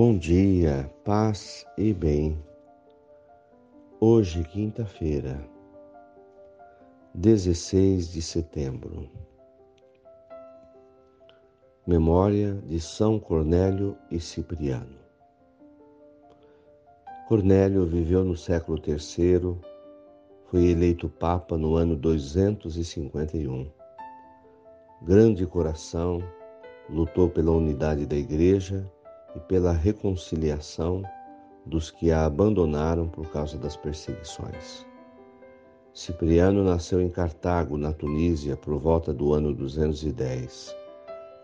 Bom dia, paz e bem. Hoje, quinta-feira, 16 de setembro. Memória de São Cornélio e Cipriano. Cornélio viveu no século III, foi eleito Papa no ano 251. Grande coração, lutou pela unidade da Igreja e pela reconciliação dos que a abandonaram por causa das perseguições. Cipriano nasceu em Cartago, na Tunísia, por volta do ano 210.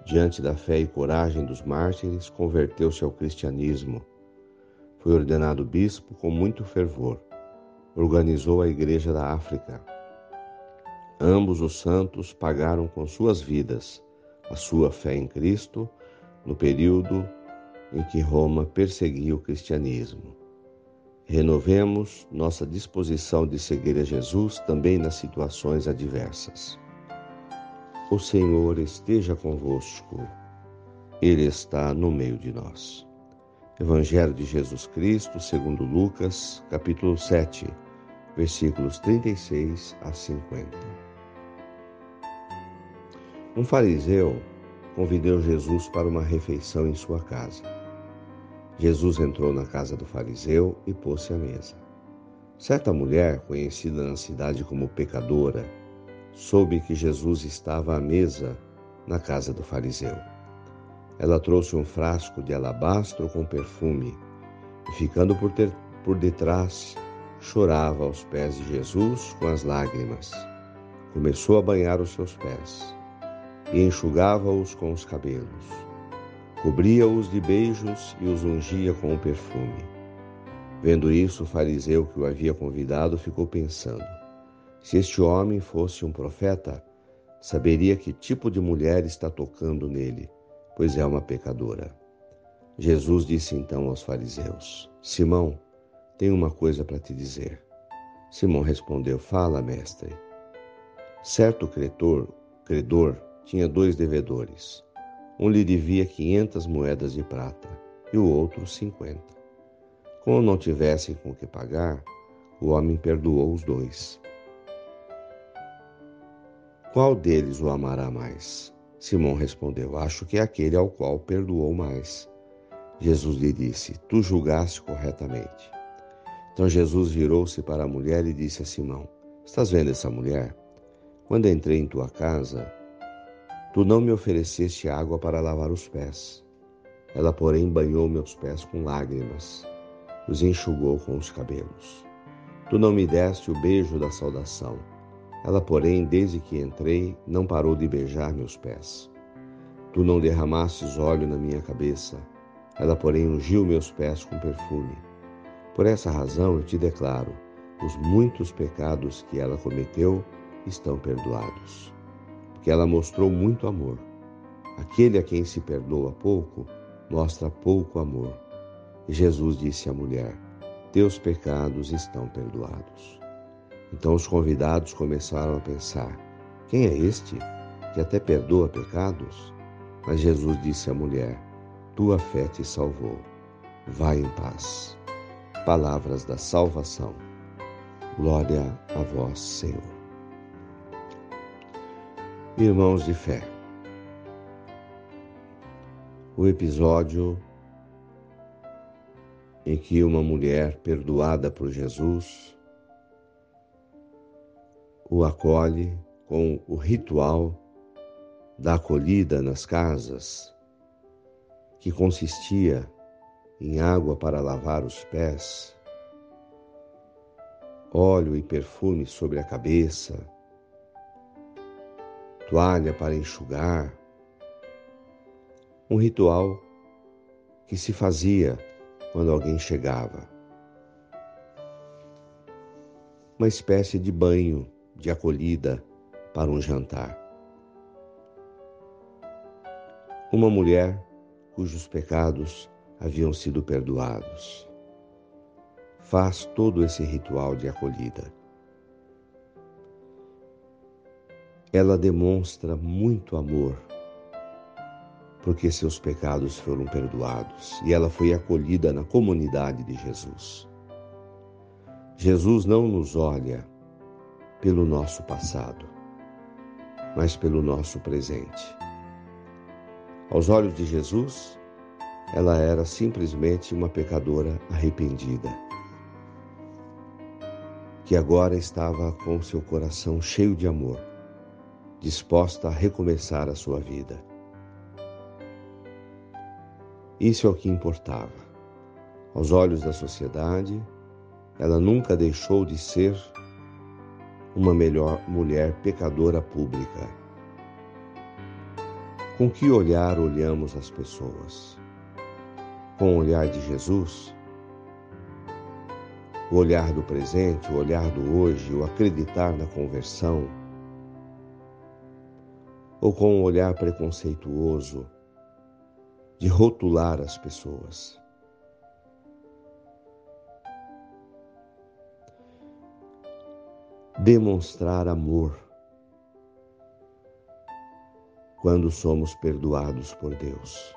Diante da fé e coragem dos mártires, converteu-se ao cristianismo. Foi ordenado bispo com muito fervor. Organizou a Igreja da África. Ambos os santos pagaram com suas vidas a sua fé em Cristo no período em que Roma perseguia o cristianismo. Renovemos nossa disposição de seguir a Jesus também nas situações adversas. O Senhor esteja convosco, Ele está no meio de nós. Evangelho de Jesus Cristo, segundo Lucas, capítulo 7, versículos 36 a 50. Um fariseu convidou Jesus para uma refeição em sua casa. Jesus entrou na casa do fariseu e pôs-se à mesa. Certa mulher, conhecida na cidade como pecadora, soube que Jesus estava à mesa na casa do fariseu. Ela trouxe um frasco de alabastro com perfume e, ficando por, ter, por detrás, chorava aos pés de Jesus com as lágrimas. Começou a banhar os seus pés e enxugava-os com os cabelos Cobria-os de beijos e os ungia com o perfume. Vendo isso, o fariseu que o havia convidado ficou pensando: se este homem fosse um profeta, saberia que tipo de mulher está tocando nele, pois é uma pecadora. Jesus disse então aos fariseus: Simão, tenho uma coisa para te dizer. Simão respondeu: Fala, mestre. Certo credor, credor tinha dois devedores. Um lhe devia quinhentas moedas de prata e o outro cinquenta. Como não tivessem com que pagar, o homem perdoou os dois. Qual deles o amará mais? Simão respondeu: Acho que é aquele ao qual perdoou mais. Jesus lhe disse: Tu julgaste corretamente. Então Jesus virou-se para a mulher e disse a Simão: Estás vendo essa mulher? Quando entrei em tua casa, Tu não me ofereceste água para lavar os pés. Ela, porém, banhou meus pés com lágrimas, os enxugou com os cabelos. Tu não me deste o beijo da saudação. Ela, porém, desde que entrei, não parou de beijar meus pés. Tu não derramastes óleo na minha cabeça. Ela, porém, ungiu meus pés com perfume. Por essa razão eu te declaro: os muitos pecados que ela cometeu estão perdoados que ela mostrou muito amor. Aquele a quem se perdoa pouco, mostra pouco amor. E Jesus disse à mulher: Teus pecados estão perdoados. Então os convidados começaram a pensar: Quem é este que até perdoa pecados? Mas Jesus disse à mulher: Tua fé te salvou. Vai em paz. Palavras da salvação. Glória a vós, Senhor. Irmãos de fé, o episódio em que uma mulher perdoada por Jesus o acolhe com o ritual da acolhida nas casas, que consistia em água para lavar os pés, óleo e perfume sobre a cabeça, toalha para enxugar. Um ritual que se fazia quando alguém chegava. Uma espécie de banho de acolhida para um jantar. Uma mulher cujos pecados haviam sido perdoados. Faz todo esse ritual de acolhida. Ela demonstra muito amor porque seus pecados foram perdoados e ela foi acolhida na comunidade de Jesus. Jesus não nos olha pelo nosso passado, mas pelo nosso presente. Aos olhos de Jesus, ela era simplesmente uma pecadora arrependida, que agora estava com seu coração cheio de amor, disposta a recomeçar a sua vida. Isso é o que importava. Aos olhos da sociedade, ela nunca deixou de ser uma melhor mulher pecadora pública. Com que olhar olhamos as pessoas? Com o olhar de Jesus? O olhar do presente, o olhar do hoje, o acreditar na conversão? Ou com o olhar preconceituoso de rotular as pessoas? demonstrar amor quando somos perdoados por Deus.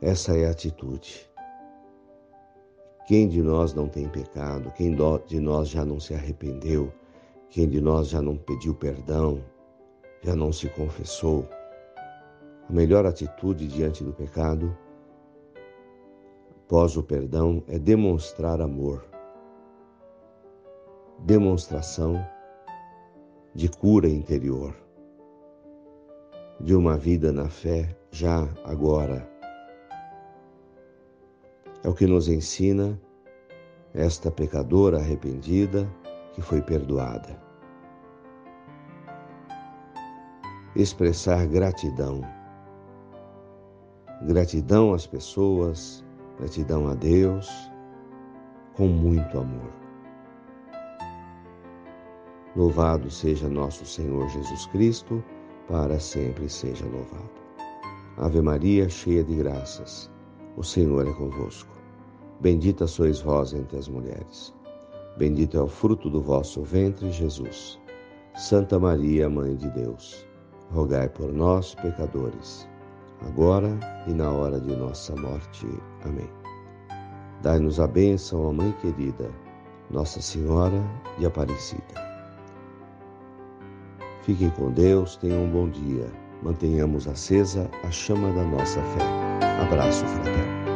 Essa é a atitude. Quem de nós não tem pecado? Quem de nós já não se arrependeu? Quem de nós já não pediu perdão? Já não se confessou? A melhor atitude diante do pecado, após o perdão, é demonstrar amor demonstração de cura interior, de uma vida na fé já agora. É o que nos ensina esta pecadora arrependida que foi perdoada. Expressar gratidão. Gratidão às pessoas, gratidão a Deus, com muito amor. Louvado seja nosso Senhor Jesus Cristo, para sempre seja louvado. Ave Maria, cheia de graças, o Senhor é convosco. Bendita sois vós entre as mulheres. Bendito é o fruto do vosso ventre, Jesus. Santa Maria, Mãe de Deus, rogai por nós, pecadores, agora e na hora de nossa morte. Amém. Dai-nos a bênção, ó Mãe querida, Nossa Senhora de Aparecida. Fiquem com Deus, tenham um bom dia. Mantenhamos acesa a chama da nossa fé. Abraço fraterno.